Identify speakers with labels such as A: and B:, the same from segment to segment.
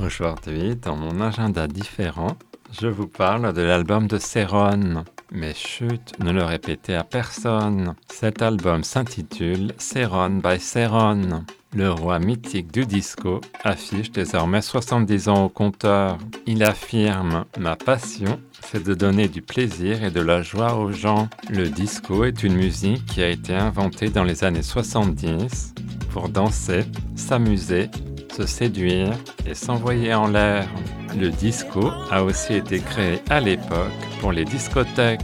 A: Aujourd'hui, dans mon agenda différent, je vous parle de l'album de Céron. Mais chut, ne le répétez à personne. Cet album s'intitule Céron by Céron. Le roi mythique du disco affiche désormais 70 ans au compteur. Il affirme Ma passion, c'est de donner du plaisir et de la joie aux gens. Le disco est une musique qui a été inventée dans les années 70 pour danser, s'amuser se séduire et s'envoyer en l'air. Le disco a aussi été créé à l'époque pour les discothèques.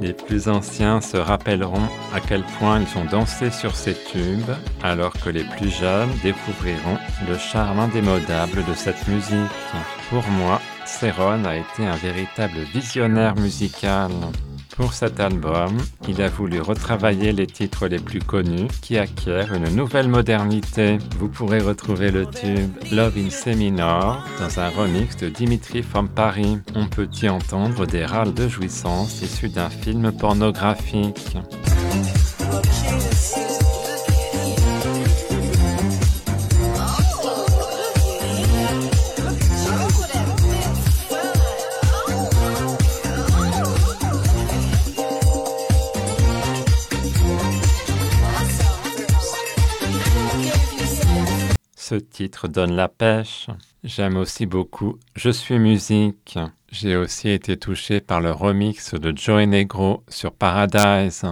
A: Les plus anciens se rappelleront à quel point ils ont dansé sur ces tubes, alors que les plus jeunes découvriront le charme indémodable de cette musique. Pour moi, Céron a été un véritable visionnaire musical. Pour cet album, il a voulu retravailler les titres les plus connus qui acquièrent une nouvelle modernité. Vous pourrez retrouver le tube Love in Seminor dans un remix de Dimitri from Paris. On peut y entendre des râles de jouissance issus d'un film pornographique. Ce titre donne la pêche. J'aime aussi beaucoup Je suis musique. J'ai aussi été touché par le remix de Joey Negro sur Paradise.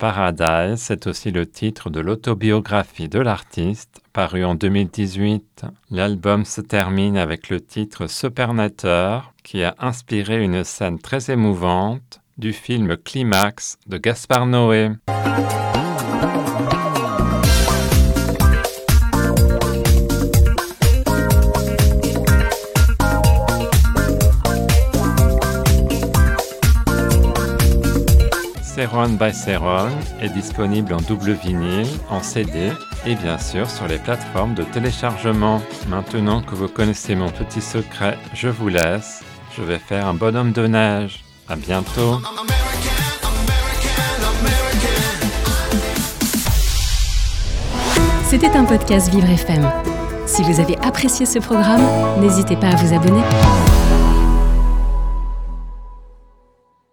A: Paradise, c'est aussi le titre de l'autobiographie de l'artiste, paru en 2018. L'album se termine avec le titre Supernateur, qui a inspiré une scène très émouvante du film Climax de Gaspard Noé. Céron by Céron est disponible en double vinyle, en CD et bien sûr sur les plateformes de téléchargement. Maintenant que vous connaissez mon petit secret, je vous laisse. Je vais faire un bonhomme de neige. À bientôt.
B: C'était un podcast Vivre FM. Si vous avez apprécié ce programme, n'hésitez pas à vous abonner.